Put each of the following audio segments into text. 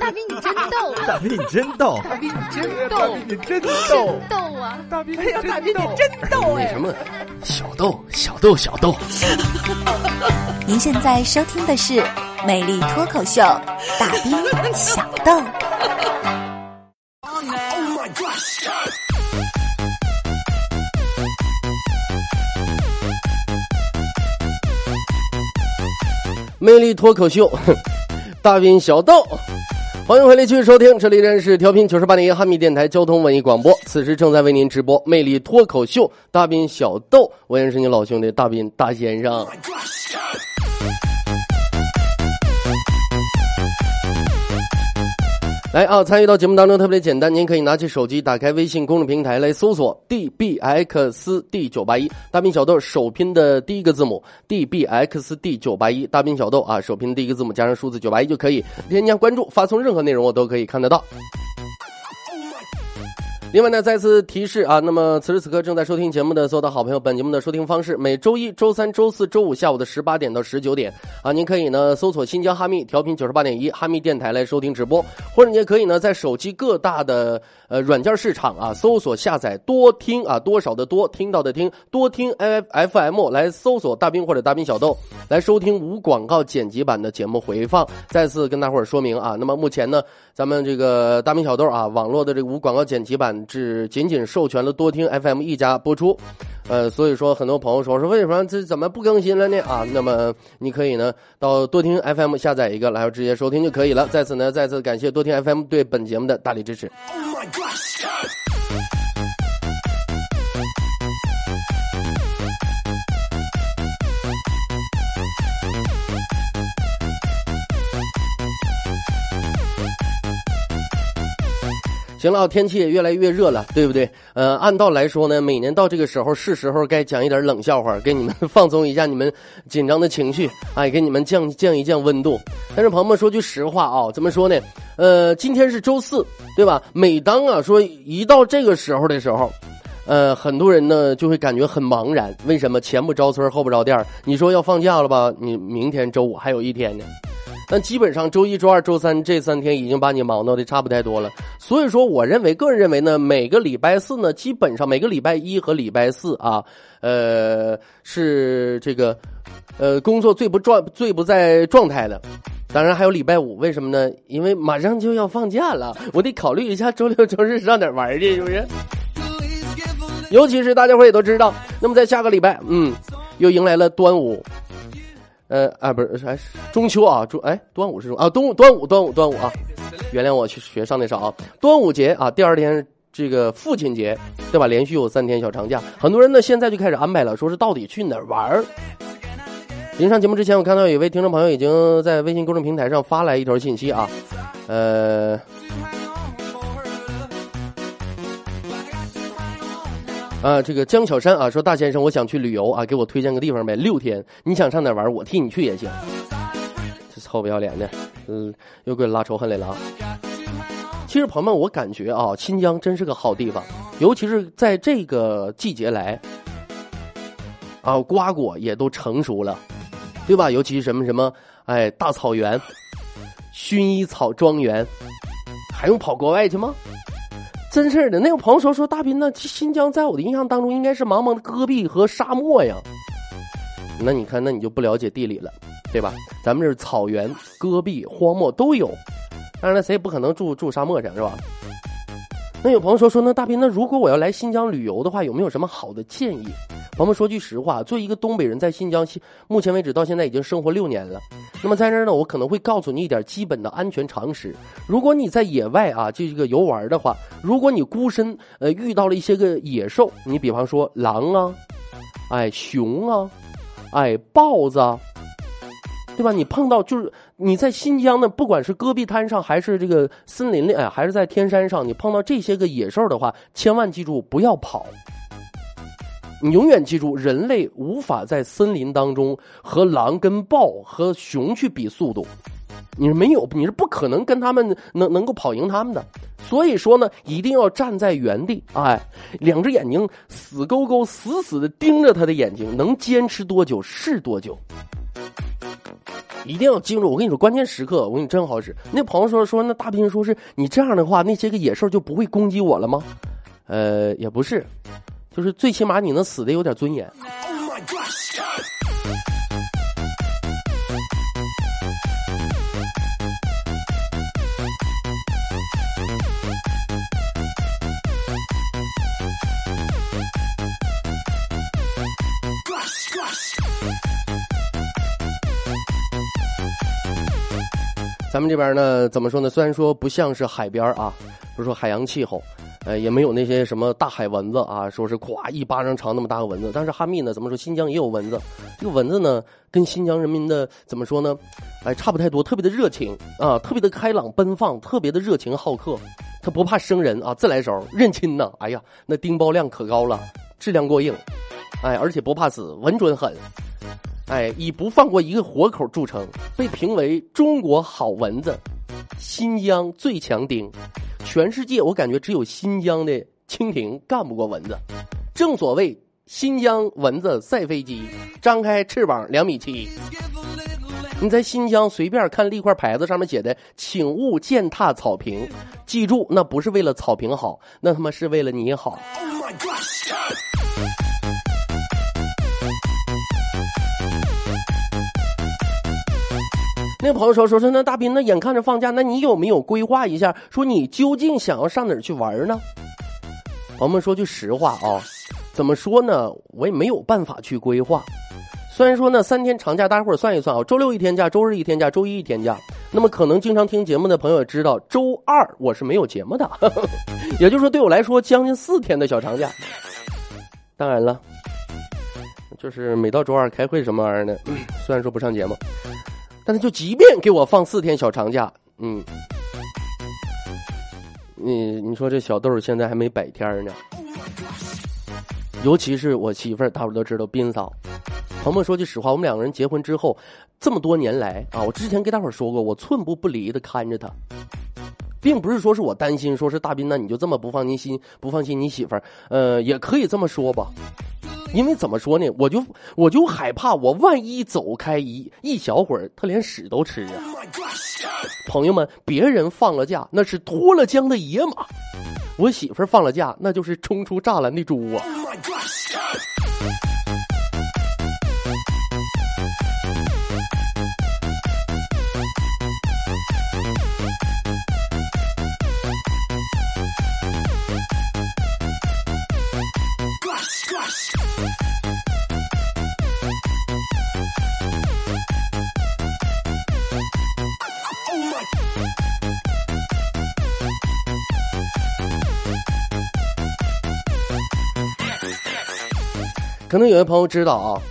大兵你真逗，大兵你真逗，大兵你真逗。大逗，兵你真真逗，逗啊！大兵哎。呀，大兵你真逗哎！什么小豆小豆小豆，您现在收听的是《美丽脱口秀》，大兵小豆。魅力脱口秀，大兵小豆，欢迎回来继续收听，这里仍然是调频九十八点一汉密电台交通文艺广播，此时正在为您直播魅力脱口秀，大斌小豆，我也是你老兄弟大斌大先生。来啊！参与到节目当中特别简单，您可以拿起手机，打开微信公众平台来搜索 “dbxd 九八一”，大兵小豆首拼的第一个字母 “dbxd 九八一”，大兵小豆啊，首拼第一个字母加上数字九八一就可以添加关注，发送任何内容我都可以看得到。另外呢，再次提示啊，那么此时此刻正在收听节目的所有的好朋友，本节目的收听方式，每周一周三、周四周五下午的十八点到十九点啊，您可以呢搜索新疆哈密调频九十八点一哈密电台来收听直播，或者你也可以呢在手机各大的呃软件市场啊搜索下载多听啊多少的多听到的听多听 F F M 来搜索大兵或者大兵小豆来收听无广告剪辑版的节目回放。再次跟大伙儿说明啊，那么目前呢，咱们这个大明小豆啊网络的这个无广告剪辑版只仅仅授权了多听 FM 一家播出，呃，所以说很多朋友说说为什么这怎么不更新了呢？啊，那么你可以呢到多听 FM 下载一个，然后直接收听就可以了。在此呢，再次感谢多听 FM 对本节目的大力支持。Oh my God, 行了，天气也越来越热了，对不对？呃，按道来说呢，每年到这个时候是时候该讲一点冷笑话，给你们放松一下你们紧张的情绪，哎，给你们降降一降温度。但是朋友们说句实话啊，怎么说呢？呃，今天是周四，对吧？每当啊说一到这个时候的时候，呃，很多人呢就会感觉很茫然。为什么前不着村后不着店你说要放假了吧？你明天周五还有一天呢。但基本上周一周二周三这三天已经把你忙到的差不太多了，所以说我认为个人认为呢，每个礼拜四呢，基本上每个礼拜一和礼拜四啊，呃是这个，呃工作最不状最不在状态的，当然还有礼拜五，为什么呢？因为马上就要放假了，我得考虑一下周六周日上哪玩去，是不是？尤其是大家伙也都知道，那么在下个礼拜，嗯，又迎来了端午。呃啊，不是，哎，中秋啊，中哎，端午是中啊，端午端午端午端午啊，原谅我去学上那少啊，端午节啊，第二天这个父亲节，对吧？连续有三天小长假，很多人呢现在就开始安排了，说是到底去哪儿玩儿。临上节目之前，我看到有一位听众朋友已经在微信公众平台上发来一条信息啊，呃。啊，这个江小山啊，说大先生，我想去旅游啊，给我推荐个地方呗，六天，你想上哪玩，我替你去也行。这臭不要脸的，嗯，又给我拉仇恨来了啊。其实朋友们，我感觉啊，新疆真是个好地方，尤其是在这个季节来，啊，瓜果也都成熟了，对吧？尤其什么什么，哎，大草原、薰衣草庄园，还用跑国外去吗？真事儿的，那个朋友说说大斌呢，新疆在我的印象当中应该是茫茫的戈壁和沙漠呀。那你看，那你就不了解地理了，对吧？咱们这是草原、戈壁、荒漠都有，当然了，谁也不可能住住沙漠上，是吧？那有朋友说说，那大斌，那如果我要来新疆旅游的话，有没有什么好的建议？朋友们说句实话，作为一个东北人，在新疆，目前为止到现在已经生活六年了。那么在这儿呢，我可能会告诉你一点基本的安全常识。如果你在野外啊，就这个游玩的话，如果你孤身呃遇到了一些个野兽，你比方说狼啊，哎熊啊，哎豹子啊，对吧？你碰到就是你在新疆呢，不管是戈壁滩上还是这个森林里，哎，还是在天山上，你碰到这些个野兽的话，千万记住不要跑。你永远记住，人类无法在森林当中和狼、跟豹和熊去比速度，你是没有，你是不可能跟他们能能够跑赢他们的。所以说呢，一定要站在原地，哎，两只眼睛死勾勾、死死的盯着他的眼睛，能坚持多久是多久。一定要记住，我跟你说，关键时刻我跟你真好使。那朋友说说，那大兵说是你这样的话，那些个野兽就不会攻击我了吗？呃，也不是，就是最起码你能死的有点尊严。咱们这边呢，怎么说呢？虽然说不像是海边啊，不是说海洋气候，呃，也没有那些什么大海蚊子啊，说是咵一巴掌长那么大个蚊子。但是哈密呢，怎么说？新疆也有蚊子，这个蚊子呢，跟新疆人民的怎么说呢？哎，差不太多，特别的热情啊，特别的开朗奔放，特别的热情好客，他不怕生人啊，自来熟，认亲呐。哎呀，那叮包量可高了，质量过硬，哎，而且不怕死，稳准狠。哎，以不放过一个活口著称，被评为中国好蚊子，新疆最强丁，全世界我感觉只有新疆的蜻蜓干不过蚊子。正所谓新疆蚊子赛飞机，张开翅膀两米七。你在新疆随便看立块牌子，上面写的“请勿践踏草坪”，记住，那不是为了草坪好，那他妈是为了你好 oh my god。那个朋友说：“说说那大斌，那眼看着放假，那你有没有规划一下？说你究竟想要上哪儿去玩呢？”朋友们说句实话啊，怎么说呢？我也没有办法去规划。虽然说呢，三天长假，大家伙儿算一算啊，周六一天假，周日一天假，周一一天假。那么可能经常听节目的朋友也知道，周二我是没有节目的，也就是说对我来说将近四天的小长假。当然了，就是每到周二开会什么玩意儿的，虽然说不上节目。但是就即便给我放四天小长假，嗯，你你说这小豆现在还没百天呢，尤其是我媳妇儿，大伙都知道斌嫂。朋友们说句实话，我们两个人结婚之后这么多年来啊，我之前跟大伙说过，我寸步不离的看着她，并不是说是我担心，说是大斌那你就这么不放心不放心你媳妇儿，呃，也可以这么说吧。因为怎么说呢，我就我就害怕，我万一走开一一小会儿，他连屎都吃啊！朋友们，别人放了假那是脱了缰的野马，我媳妇儿放了假那就是冲出栅栏的猪啊！可能有些朋友知道啊，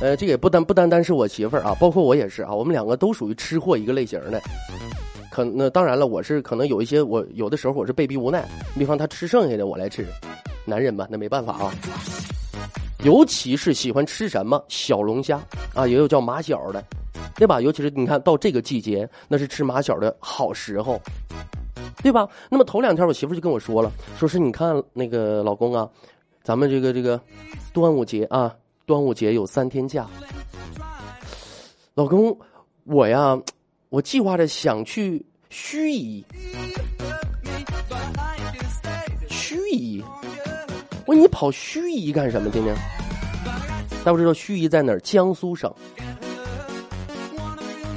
呃，这也不单不单单是我媳妇儿啊，包括我也是啊，我们两个都属于吃货一个类型的。可那当然了，我是可能有一些我有的时候我是被逼无奈，比方他吃剩下的我来吃，男人嘛那没办法啊。尤其是喜欢吃什么小龙虾啊，也有叫马小的，对吧？尤其是你看到这个季节，那是吃马小的好时候，对吧？那么头两天我媳妇就跟我说了，说是你看那个老公啊。咱们这个这个端午节啊，端午节有三天假。老公，我呀，我计划着想去盱眙。盱眙，我说你跑盱眙干什么去呢？大家知道盱眙在哪儿？江苏省，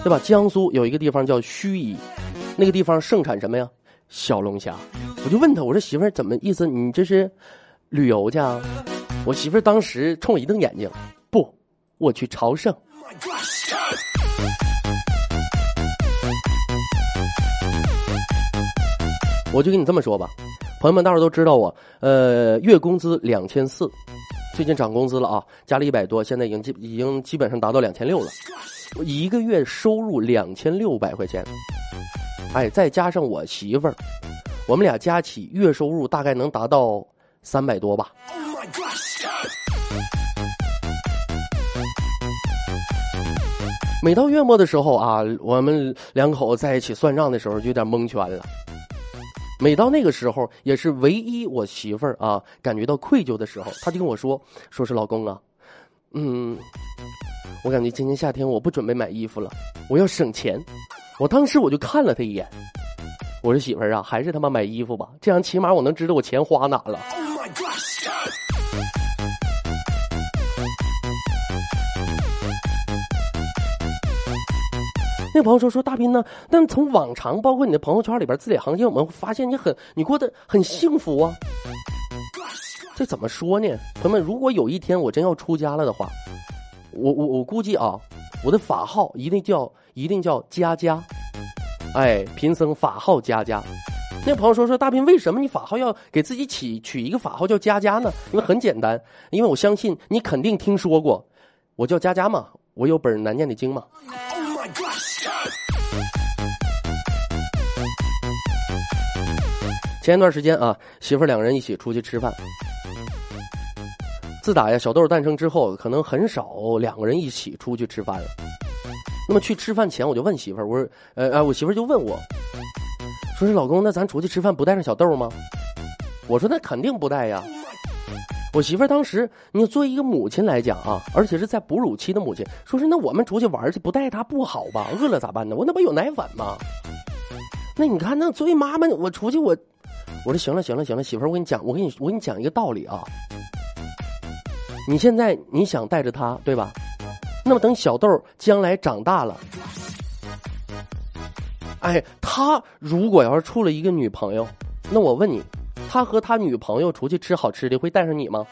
对吧？江苏有一个地方叫盱眙，那个地方盛产什么呀？小龙虾。我就问他，我说媳妇儿，怎么意思？你这是？旅游去啊！我媳妇儿当时冲我一瞪眼睛，不，我去朝圣。我就跟你这么说吧，朋友们，大伙都知道我，呃，月工资两千四，最近涨工资了啊，加了一百多，现在已经基已经基本上达到两千六了。我一个月收入两千六百块钱，哎，再加上我媳妇儿，我们俩加起月收入大概能达到。三百多吧。每到月末的时候啊，我们两口子在一起算账的时候就有点蒙圈了。每到那个时候，也是唯一我媳妇儿啊感觉到愧疚的时候，她就跟我说：“说是老公啊，嗯，我感觉今年夏天我不准备买衣服了，我要省钱。我当时我就看了她一眼，我说媳妇儿啊，还是他妈买衣服吧，这样起码我能知道我钱花哪了。那朋友说说大斌呢？但从往常，包括你的朋友圈里边字里行间，我们发现你很你过得很幸福啊。这怎么说呢？朋友们，如果有一天我真要出家了的话，我我我估计啊，我的法号一定叫一定叫佳佳，哎，贫僧法号佳佳。那朋友说说大斌，为什么你法号要给自己起取一个法号叫佳佳呢？因为很简单，因为我相信你肯定听说过，我叫佳佳嘛，我有本难念的经嘛。前一段时间啊，媳妇儿两个人一起出去吃饭。自打呀小豆诞生之后，可能很少两个人一起出去吃饭了。那么去吃饭前，我就问媳妇儿，我说：“呃呃，我媳妇儿就问我，说是老公，那咱出去吃饭不带上小豆吗？”我说：“那肯定不带呀。”我媳妇儿当时，你作为一个母亲来讲啊，而且是在哺乳期的母亲，说是那我们出去玩去不带她不好吧？饿了咋办呢？我那不有奶粉吗？那你看，那作为妈妈，我出去我。我说行了行了行了，媳妇儿，我跟你讲，我跟你我跟你讲一个道理啊。你现在你想带着他，对吧？那么等小豆将来长大了，哎，他如果要是处了一个女朋友，那我问你，他和他女朋友出去吃好吃的，会带上你吗？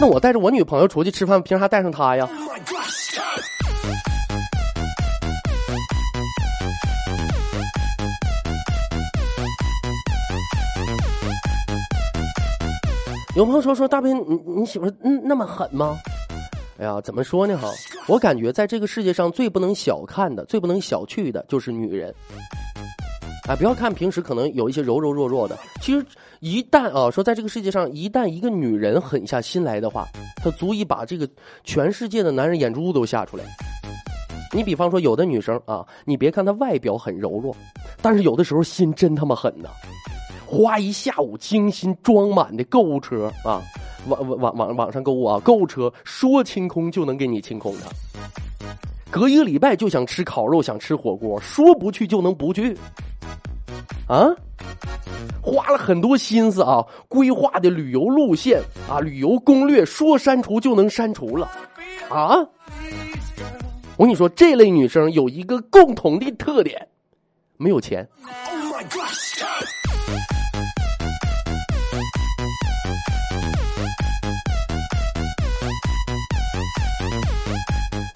那我带着我女朋友出去吃饭，凭啥带上他呀？有朋友说说大斌，你你媳妇嗯那么狠吗？哎呀，怎么说呢哈？我感觉在这个世界上最不能小看的、最不能小觑的就是女人。哎，不要看平时可能有一些柔柔弱弱的，其实一旦啊说在这个世界上，一旦一个女人狠下心来的话，她足以把这个全世界的男人眼珠都吓出来。你比方说有的女生啊，你别看她外表很柔弱，但是有的时候心真他妈狠呐。花一下午精心装满的购物车啊，网网网网上购物啊，购物车说清空就能给你清空的。隔一个礼拜就想吃烤肉，想吃火锅，说不去就能不去。啊，花了很多心思啊，规划的旅游路线啊，旅游攻略说删除就能删除了。啊，我跟你说，这类女生有一个共同的特点，没有钱。其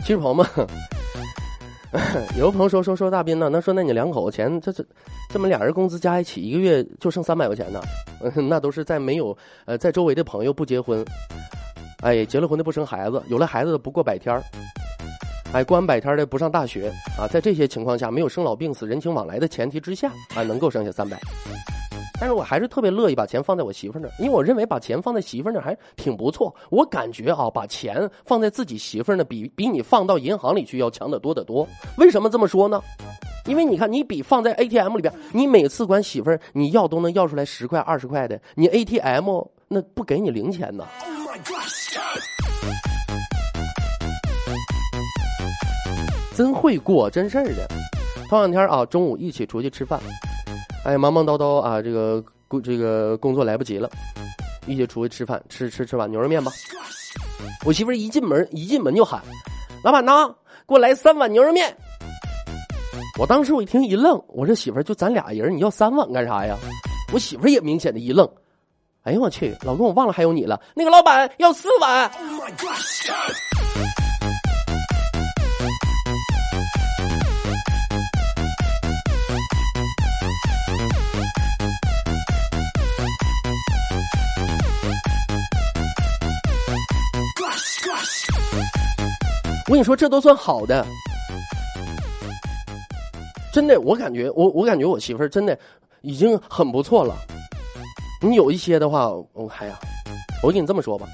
其实朋友们，有个朋友说说说大斌呢，那说那你两口子钱，这这这么俩人工资加一起，一个月就剩三百块钱呢？那都是在没有呃，在周围的朋友不结婚，哎，结了婚的不生孩子，有了孩子的不过百天儿，哎，过完百天的不上大学啊，在这些情况下，没有生老病死、人情往来的前提之下，啊，能够剩下三百。但是我还是特别乐意把钱放在我媳妇那儿，因为我认为把钱放在媳妇那儿还挺不错。我感觉啊，把钱放在自己媳妇那，比比你放到银行里去要强得多得多。为什么这么说呢？因为你看，你比放在 ATM 里边，你每次管媳妇儿你要都能要出来十块二十块的，你 ATM 那不给你零钱呢。真会过真事儿的。头两天啊，中午一起出去吃饭。哎，忙忙叨叨啊，这个工这个工作来不及了，一起出去吃饭，吃吃吃碗牛肉面吧。我媳妇一进门一进门就喊：“老板呐，给我来三碗牛肉面。”我当时我一听一愣，我说媳妇就咱俩人，你要三碗干啥呀？我媳妇也明显的一愣，哎呦我去，老公我忘了还有你了，那个老板要四碗。我跟你说，这都算好的，真的，我感觉我我感觉我媳妇儿真的已经很不错了。你有一些的话，我哎呀，我跟你这么说吧，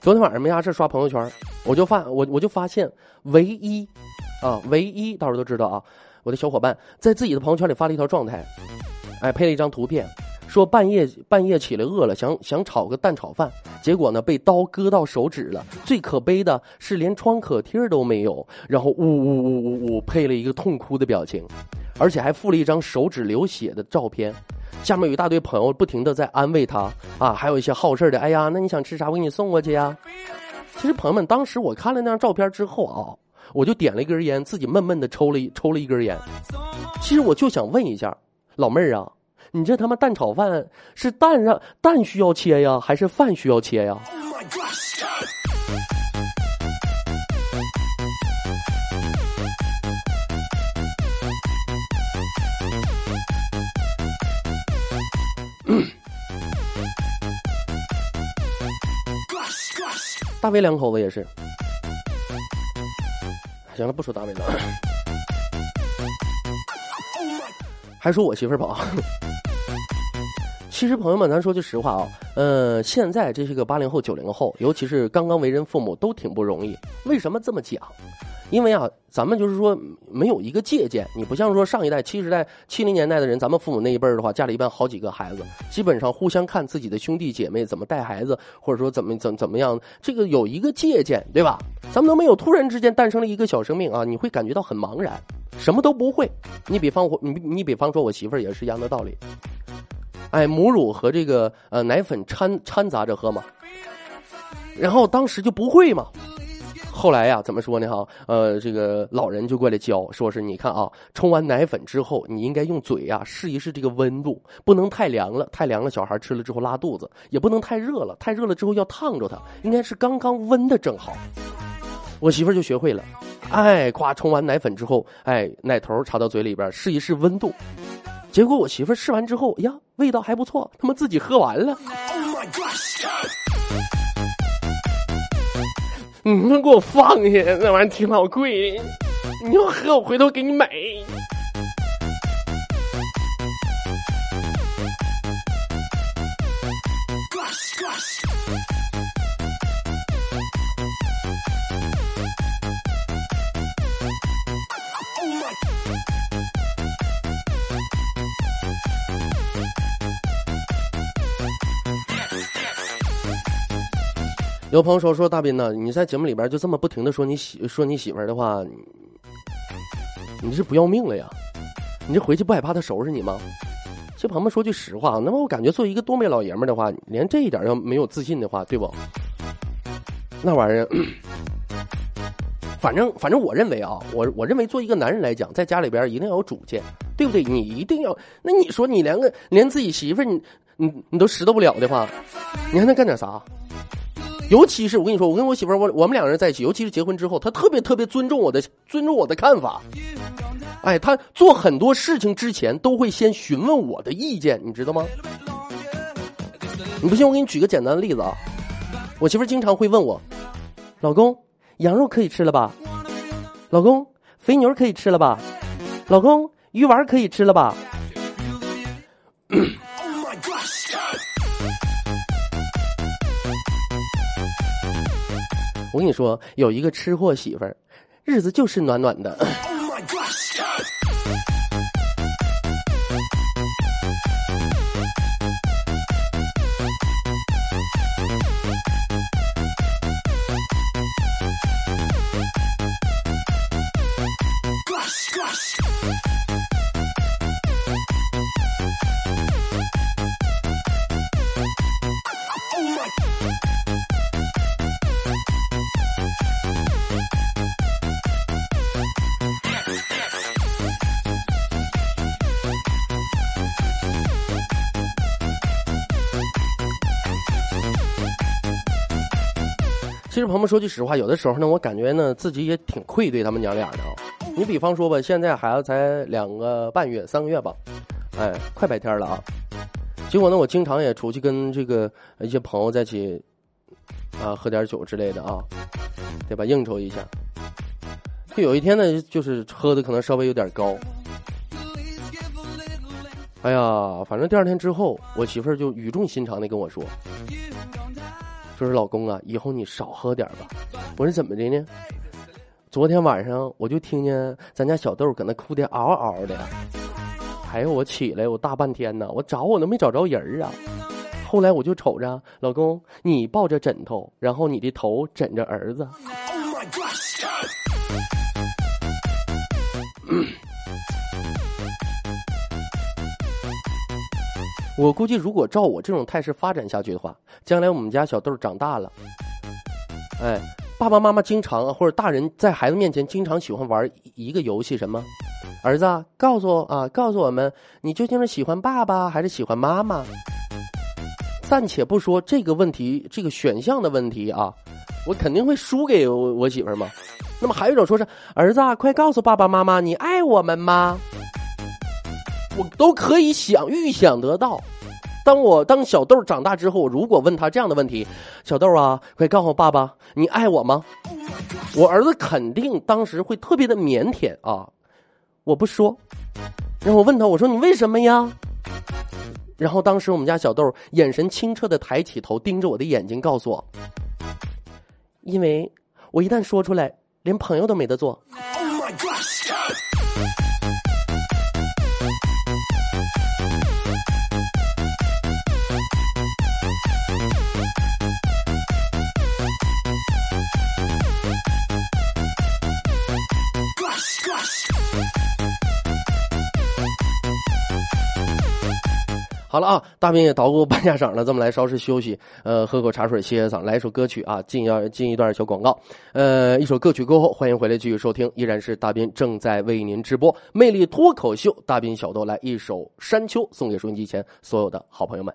昨天晚上没啥事刷朋友圈，我就发我我就发现，唯一啊，唯一到时候都知道啊，我的小伙伴在自己的朋友圈里发了一条状态，哎，配了一张图片，说半夜半夜起来饿了，想想炒个蛋炒饭，结果呢被刀割到手指了。最可悲的是连创可贴都没有，然后呜呜呜呜呜配了一个痛哭的表情，而且还附了一张手指流血的照片。下面有一大堆朋友不停的在安慰他啊，还有一些好事的，哎呀，那你想吃啥，我给你送过去呀。其实朋友们，当时我看了那张照片之后啊，我就点了一根烟，自己闷闷的抽了一抽了一根烟。其实我就想问一下，老妹儿啊。你这他妈蛋炒饭是蛋让蛋需要切呀，还是饭需要切呀？大威两口子也是。行了，不说大威了。还说我媳妇儿不好。其实，朋友们，咱说句实话啊，呃，现在这些个八零后、九零后，尤其是刚刚为人父母，都挺不容易。为什么这么讲？因为啊，咱们就是说没有一个借鉴。你不像说上一代七十代、七零年代的人，咱们父母那一辈儿的话，家里一般好几个孩子，基本上互相看自己的兄弟姐妹怎么带孩子，或者说怎么怎么怎么样，这个有一个借鉴，对吧？咱们都没有突然之间诞生了一个小生命啊，你会感觉到很茫然，什么都不会。你比方我，你你比方说我媳妇儿也是一样的道理。哎，母乳和这个呃奶粉掺掺杂着喝嘛，然后当时就不会嘛，后来呀，怎么说呢哈？呃，这个老人就过来教，说是你看啊，冲完奶粉之后，你应该用嘴呀试一试这个温度，不能太凉了，太凉了小孩吃了之后拉肚子，也不能太热了，太热了之后要烫着它，应该是刚刚温的正好。我媳妇就学会了，哎，夸冲完奶粉之后，哎，奶头插到嘴里边试一试温度。结果我媳妇试完之后，呀，味道还不错，他妈自己喝完了。你们给我放下，那玩意儿挺老贵，你要喝我回头给你买。有朋友说说大斌呢，你在节目里边就这么不停的说你媳说你媳妇儿的话，你是不要命了呀？你这回去不害怕他收拾你吗？这朋友们说句实话，那么我感觉作为一个东北老爷们的话，连这一点要没有自信的话，对不？那玩意儿，反正反正我认为啊，我我认为做一个男人来讲，在家里边一定要有主见，对不对？你一定要，那你说你连个连自己媳妇你你你都拾掇不了的话，你还能干点啥？尤其是我跟你说，我跟我媳妇儿，我我们两个人在一起，尤其是结婚之后，她特别特别尊重我的，尊重我的看法。哎，她做很多事情之前都会先询问我的意见，你知道吗？你不信，我给你举个简单的例子啊。我媳妇儿经常会问我：“老公，羊肉可以吃了吧？老公，肥牛可以吃了吧？老公，鱼丸可以吃了吧？”我跟你说，有一个吃货媳妇儿，日子就是暖暖的。其实朋友们说句实话，有的时候呢，我感觉呢自己也挺愧对他们娘俩的啊。你比方说吧，现在孩子才两个半月、三个月吧，哎，快白天了啊。结果呢，我经常也出去跟这个一些朋友在一起啊，喝点酒之类的啊，对吧？应酬一下。就有一天呢，就是喝的可能稍微有点高。哎呀，反正第二天之后，我媳妇儿就语重心长的跟我说。说是老公啊，以后你少喝点吧。我说怎么的呢？昨天晚上我就听见咱家小豆搁那哭的嗷嗷的。哎呦，我起来，我大半天呢，我找我都没找着人儿啊。后来我就瞅着老公，你抱着枕头，然后你的头枕着儿子。我估计，如果照我这种态势发展下去的话，将来我们家小豆长大了，哎，爸爸妈妈经常或者大人在孩子面前经常喜欢玩一个游戏，什么？儿子，告诉啊，告诉我们，你究竟是喜欢爸爸还是喜欢妈妈？暂且不说这个问题，这个选项的问题啊，我肯定会输给我媳妇儿嘛。那么还有一种说是，儿子，快告诉爸爸妈妈，你爱我们吗？我都可以想预想得到，当我当小豆长大之后，如果问他这样的问题，小豆啊，快告诉爸爸，你爱我吗？我儿子肯定当时会特别的腼腆啊，我不说。然后我问他，我说你为什么呀？然后当时我们家小豆眼神清澈的抬起头，盯着我的眼睛，告诉我，因为我一旦说出来，连朋友都没得做。好了啊，大兵也捣鼓半下场了，咱们来稍事休息，呃，喝口茶水歇歇嗓，来一首歌曲啊，进要进一段小广告，呃，一首歌曲过后，欢迎回来继续收听，依然是大兵正在为您直播《魅力脱口秀》，大兵小豆来一首《山丘》，送给收音机前所有的好朋友们。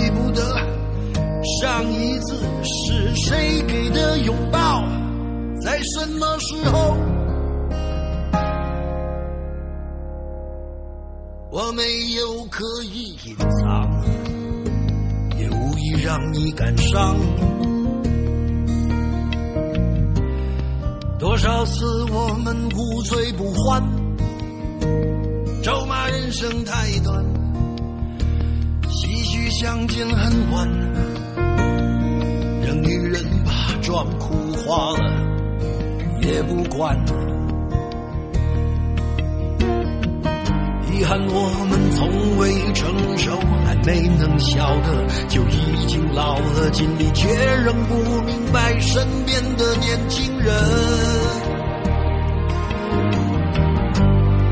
上一次是谁给的拥抱，在什么时候？我没有刻意隐藏，也无意让你感伤。多少次我们无醉不欢，咒骂人生太短。唏嘘相见恨晚，装哭花了也不管遗憾我们从未成熟还没能晓得就已经老了尽力却仍不明白身边的年轻人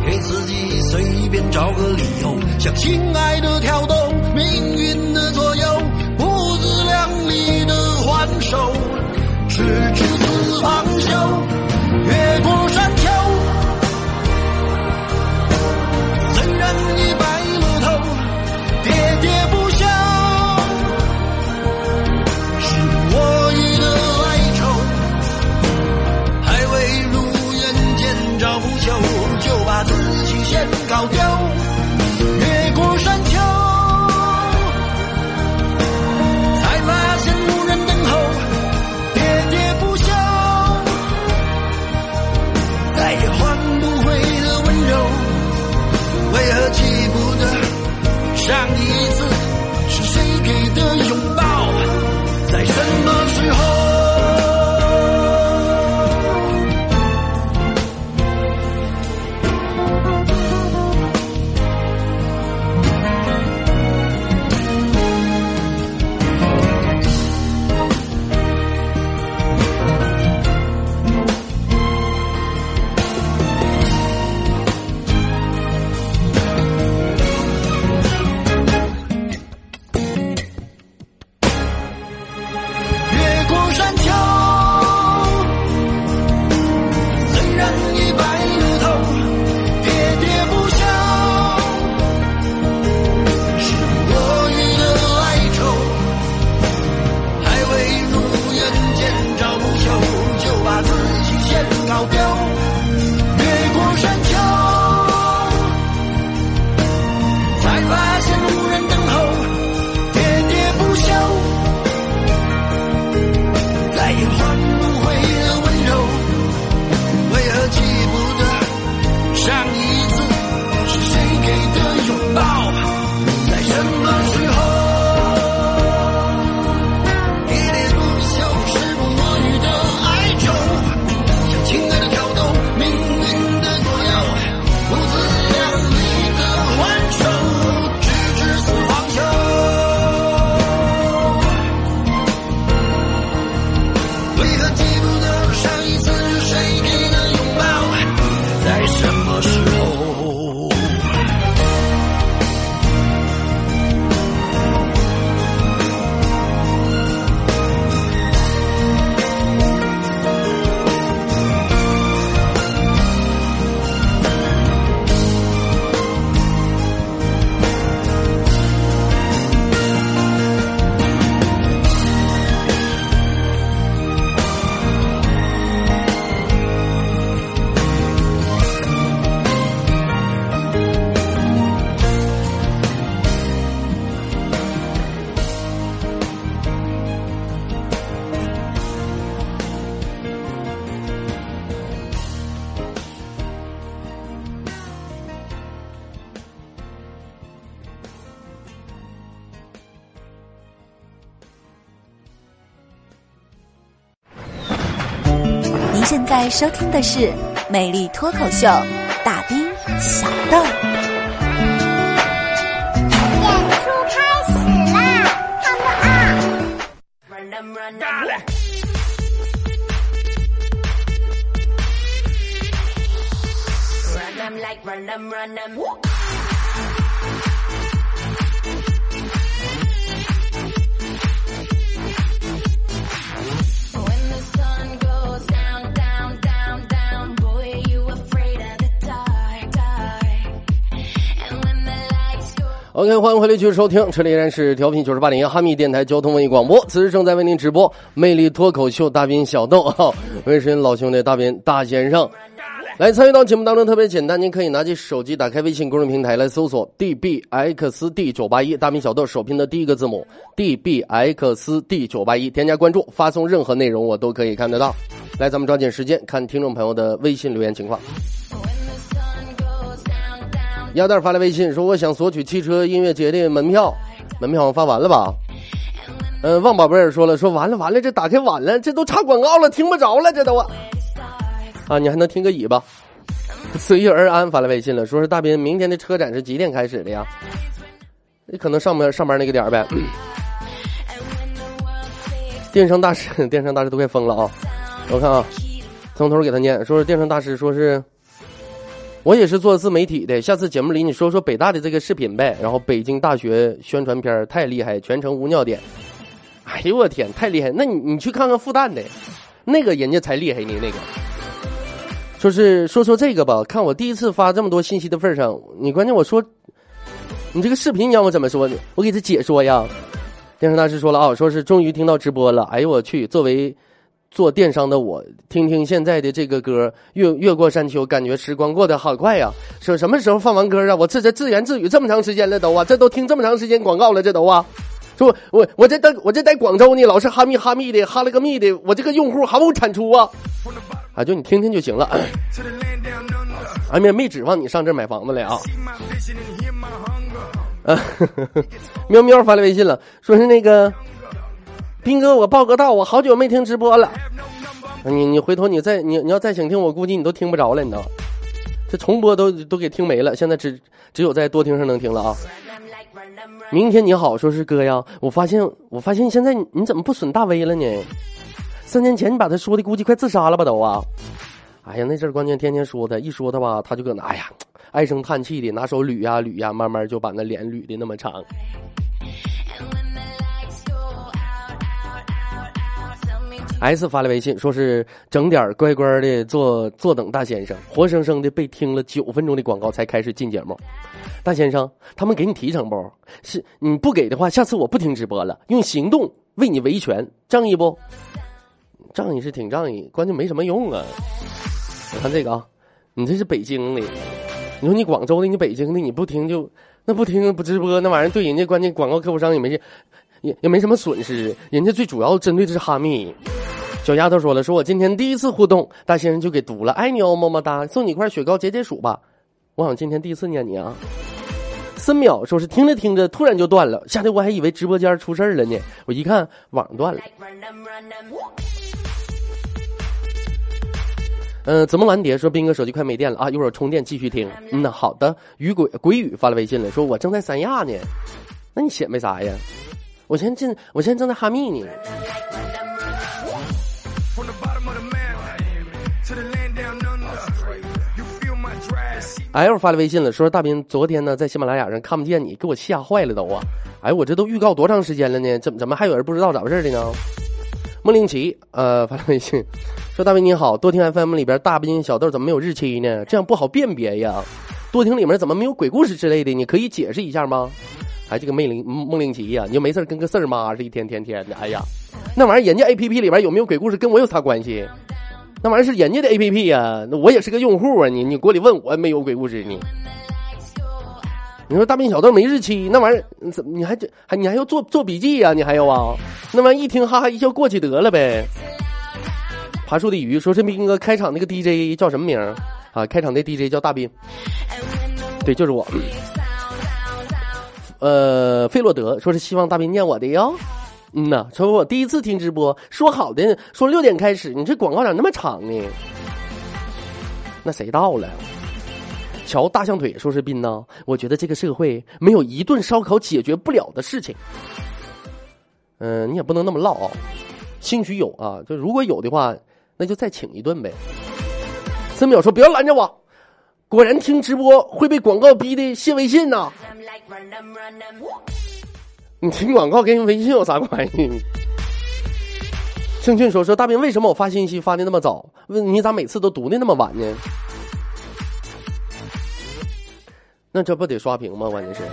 给自己随便找个理由向心爱的挑逗命运的左右直至死方休，越过山在收听的是《美丽脱口秀》，大兵小豆。演出开始啦，Come on！Run them, run them. Run them like run them, run them. OK，欢迎回来继续收听，这里依然是调频九十八点一哈密电台交通文艺广播，此时正在为您直播魅力脱口秀大兵小豆 啊，微信老兄弟大兵大先生。来参与到节目当中特别简单，您可以拿起手机打开微信公众平台来搜索 dbxd 九八一大兵小豆首拼的第一个字母 dbxd 九八一，添加关注，发送任何内容我都可以看得到。来，咱们抓紧时间看听众朋友的微信留言情况。鸭蛋发来微信说：“我想索取汽车音乐节的门票，门票发完了吧？”嗯，旺宝贝儿说了：“说完了完了，这打开晚了，这都插广告了，听不着了，这都啊。”啊，你还能听个尾巴？随遇而安发来微信了，说是大斌，明天的车展是几点开始的呀？你可能上班上班那个点儿呗。电商大师，电商大师都快疯了啊！我看啊，从头给他念，说是电商大师说是，我也是做自媒体的，下次节目里你说说北大的这个视频呗。然后北京大学宣传片太厉害，全程无尿点。哎呦我天，太厉害！那你你去看看复旦的，那个人家才厉害呢。那个，说是说说这个吧，看我第一次发这么多信息的份上，你关键我说，你这个视频你让我怎么说呢？我给他解说呀。电商大师说了啊，说是终于听到直播了。哎呦我去，作为做电商的我，听听现在的这个歌，越越过山丘，感觉时光过得好快呀。说什么时候放完歌啊？我这这自言自语这么长时间了都啊，这都听这么长时间广告了，这都啊。说我我这在我这在广州呢，老是哈密哈密的，哈了个密的，我这个用户毫无产出啊。啊，就你听听就行了。俺们没指望你上这买房子来啊。啊，喵喵发来微信了，说是那个斌哥，我报个到，我好久没听直播了。你你回头你再你你要再想听，我估计你都听不着了，你知道吗？这重播都都给听没了，现在只只有在多听上能听了啊。明天你好，说是哥呀，我发现我发现现在你怎么不损大威了呢？三年前你把他说的估计快自杀了吧都啊！哎呀，那阵儿关键天天说他，一说他吧，他就搁那哎呀唉声叹气的拿手捋呀捋呀，慢慢就把那脸捋的那么长。S 发来微信，说是整点儿乖乖的坐坐等大先生，活生生的被听了九分钟的广告才开始进节目。大先生，他们给你提成不？是你不给的话，下次我不听直播了，用行动为你维权，仗义不？仗义是挺仗义，关键没什么用啊。我看这个啊，你这是北京的，你说你广州的，你北京的，你不听就那不听不直播那玩意儿，对人家关键广告客户商也没事，也也没什么损失，人家最主要针对的是哈密。小丫头说了，说我今天第一次互动，大先生就给读了，爱你哦，么么哒，送你一块雪糕解解暑吧。我好像今天第一次念你啊。森淼说是听着听着突然就断了，吓得我还以为直播间出事儿了呢。我一看网断了。嗯、怎么蓝蝶说斌哥手机快没电了啊，一会儿充电继续听。嗯呐，好的。雨鬼鬼雨发了微信来说，我正在三亚呢。那你显摆啥呀？我现在正我现在正在哈密呢。L 发来微信了，说大斌昨天呢在喜马拉雅上看不见你，给我吓坏了都啊！哎，我这都预告多长时间了呢？怎么怎么还有人不知道咋回事的呢？孟令奇呃发来微信说大斌你好，多听 FM 里边大斌小豆怎么没有日期呢？这样不好辨别呀。多听里面怎么没有鬼故事之类的？你可以解释一下吗？哎，这个孟令孟令奇呀，你就没事跟个事儿妈似的，一天天天的。哎呀，那玩意儿人家 APP 里边有没有鬼故事跟我有啥关系？那玩意儿是人家的 A P P 呀，那我也是个用户啊，你你过来问我没有鬼故事呢？你说大兵小豆没日期，那玩意儿怎么你还这还你还要做做笔记呀、你还要啊？那玩意儿一听哈哈一笑过去得了呗。爬树的鱼说是斌哥开场那个 D J 叫什么名啊？开场的 D J 叫大兵，对，就是我。呃，费洛德说是希望大兵念我的哟。嗯呐，说我第一次听直播，说好的说六点开始，你这广告咋那么长呢？那谁到了？瞧大象腿说是斌呐，我觉得这个社会没有一顿烧烤解决不了的事情。嗯、你也不能那么唠啊，兴许有啊，就如果有的话，那就再请一顿呗。森淼说不要拦着我，果然听直播会被广告逼的卸微信呐、I'm like run them, run them. 你听广告跟微信有啥关系？盛俊说：“说大兵，为什么我发信息发的那么早？问你咋每次都读的那么晚呢？那这不得刷屏吗？关键是。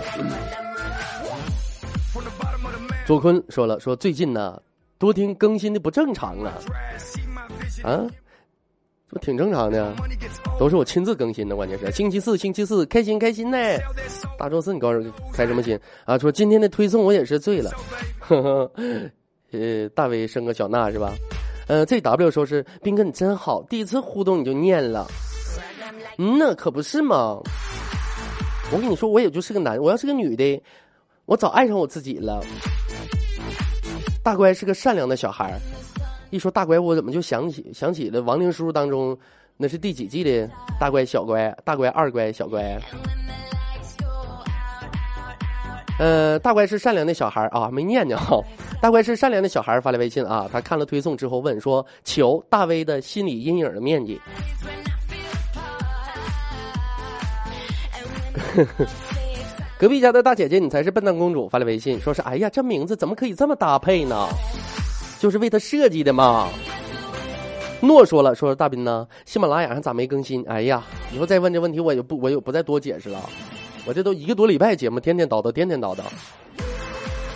周坤说了，说最近呢，多听更新的不正常啊，啊，这不挺正常的，都是我亲自更新的，关键是星期四，星期四开心开心呢。大周四你告诉开什么心啊？说今天的推送我也是醉了，呵呵，呃，大威生个小娜是吧？呃，ZW 说是斌哥你真好，第一次互动你就念了，嗯呐，可不是嘛。我跟你说，我也就是个男，我要是个女的，我早爱上我自己了。大乖是个善良的小孩，一说大乖，我怎么就想起想起了亡灵书当中那是第几季的大乖小乖大乖二乖小乖。呃，大乖是善良的小孩啊，没念念哈。大乖是善良的小孩发来微信啊，他看了推送之后问说：“求大威的心理阴影的面积。”隔壁家的大姐姐，你才是笨蛋公主，发来微信说是，哎呀，这名字怎么可以这么搭配呢？就是为他设计的嘛。诺说了，说大斌呢，喜马拉雅上咋没更新？哎呀，以后再问这问题，我也不，我也不再多解释了。我这都一个多礼拜节目，天天叨叨，天天叨叨。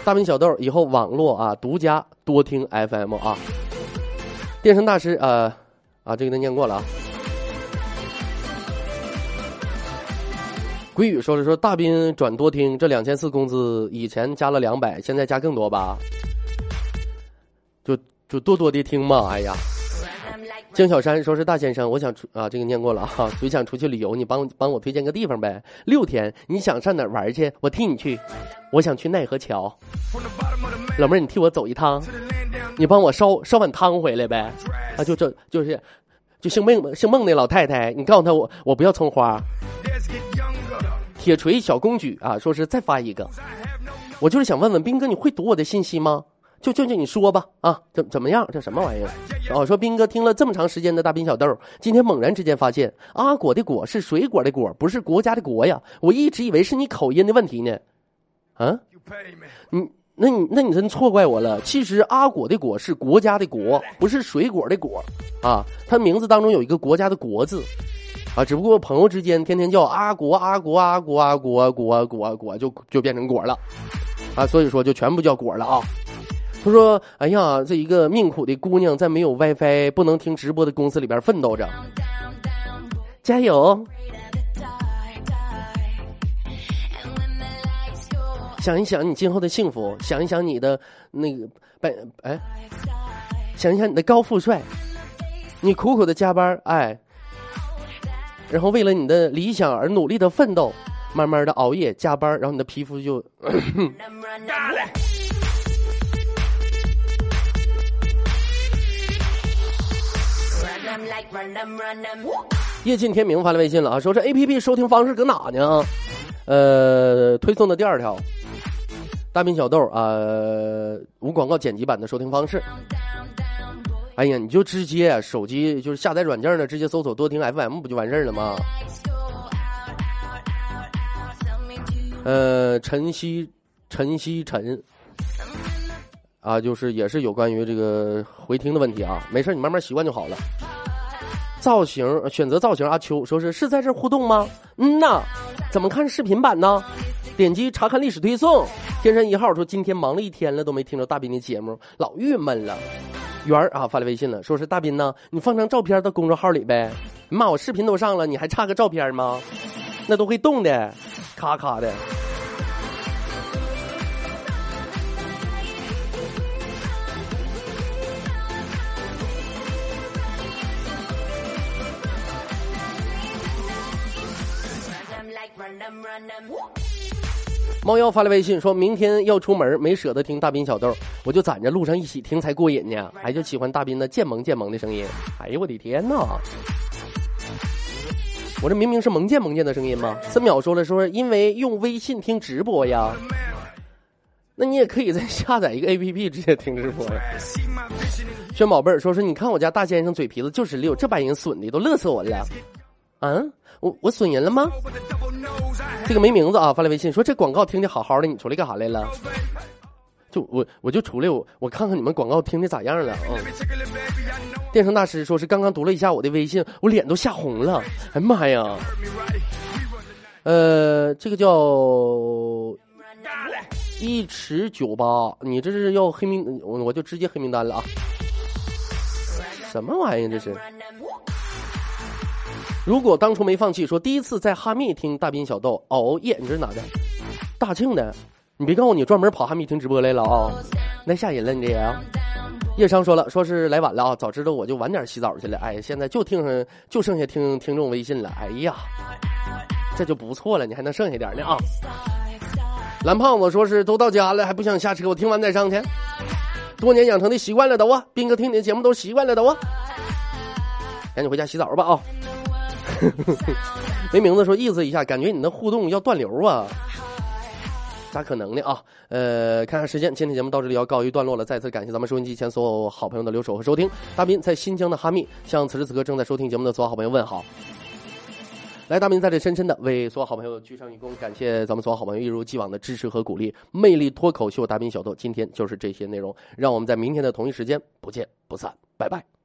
大斌小豆以后网络啊，独家多听 FM 啊。电声大师啊啊，这个他念过了啊。鬼语说了说大斌转多听，这两千四工资以前加了两百，现在加更多吧？就就多多的听嘛，哎呀。江小山说是大先生，我想出啊，这个念过了啊，就想出去旅游，你帮帮我推荐个地方呗。六天，你想上哪玩去？我替你去。我想去奈何桥，老妹儿，你替我走一趟，你帮我烧烧碗汤回来呗。啊，就这就是，就姓孟姓孟那老太太，你告诉她我我不要葱花。铁锤小公举啊，说是再发一个，我就是想问问斌哥，你会读我的信息吗？就就就你说吧啊，怎怎么样？这什么玩意儿？哦，说斌哥听了这么长时间的大斌小豆，今天猛然之间发现阿果的果是水果的果，不是国家的国呀。我一直以为是你口音的问题呢。啊？你那你那你真错怪我了。其实阿果的果是国家的国，不是水果的果啊。它名字当中有一个国家的国字啊，只不过朋友之间天天叫阿国阿国阿国阿国国国国，就就变成果了啊。所以说就全部叫果了啊。他说：“哎呀，这一个命苦的姑娘在没有 WiFi、不能听直播的公司里边奋斗着，加油！想一想你今后的幸福，想一想你的那个白哎，想一想你的高富帅，你苦苦的加班哎，然后为了你的理想而努力的奋斗，慢慢的熬夜加班，然后你的皮肤就。”夜尽天明发来微信了啊，说这 A P P 收听方式搁哪呢？呃，推送的第二条，大兵小豆啊，无广告剪辑版的收听方式。哎呀，你就直接手机就是下载软件呢，直接搜索多听 F M 不就完事儿了吗？呃，晨曦晨曦晨啊，就是也是有关于这个回听的问题啊，没事你慢慢习惯就好了。造型选择造型，阿秋说是是在这互动吗？嗯呐，怎么看视频版呢？点击查看历史推送。天山一号说今天忙了一天了，都没听着大斌的节目，老郁闷了。圆儿啊发来微信了，说是大斌呢，你放张照片到公众号里呗。妈，我视频都上了，你还差个照片吗？那都会动的，咔咔的。猫妖发来微信，说明天要出门，没舍得听大斌小豆，我就攒着路上一起听才过瘾呢。还就喜欢大斌的贱萌贱萌的声音。哎呦我的天呐！我这明明是萌贱萌贱的声音吗？森淼说了，说因为用微信听直播呀，那你也可以再下载一个 A P P 直接听直播呀。轩宝贝儿说说，你看我家大先生嘴皮子就是溜，这把人损的都乐死我了。嗯，我我损人了吗？这个没名字啊，发来微信说这广告听的好好的，你出来干啥来了？就我我就出来我我看看你们广告听的咋样了啊？电声大师说是刚刚读了一下我的微信，我脸都吓红了。哎妈呀！呃，这个叫一尺九八，你这是要黑名，我我就直接黑名单了啊！什么玩意儿这是？如果当初没放弃，说第一次在哈密听大斌小豆熬夜，你这是哪的？大庆的，你别告诉我你专门跑哈密听直播来了啊！那吓人了你这个。叶商说了，说是来晚了啊，早知道我就晚点洗澡去了。哎，现在就听上就剩下听听众微信了。哎呀，这就不错了，你还能剩下点呢啊！蓝胖子说是都到家了还不想下车，我听完再上去。多年养成的习惯了都啊，斌哥听你的节目都习惯了都啊，赶紧回家洗澡吧啊！没名字说意思一下，感觉你的互动要断流啊？咋可能呢啊？呃，看看时间，今天节目到这里要告一段落了。再次感谢咱们收音机前所有好朋友的留守和收听。大斌在新疆的哈密向此时此刻正在收听节目的所有好朋友问好。来，大斌在这深深的为所有好朋友鞠上一躬，感谢咱们所有好朋友一如既往的支持和鼓励。魅力脱口秀大兵小豆，今天就是这些内容，让我们在明天的同一时间不见不散，拜拜。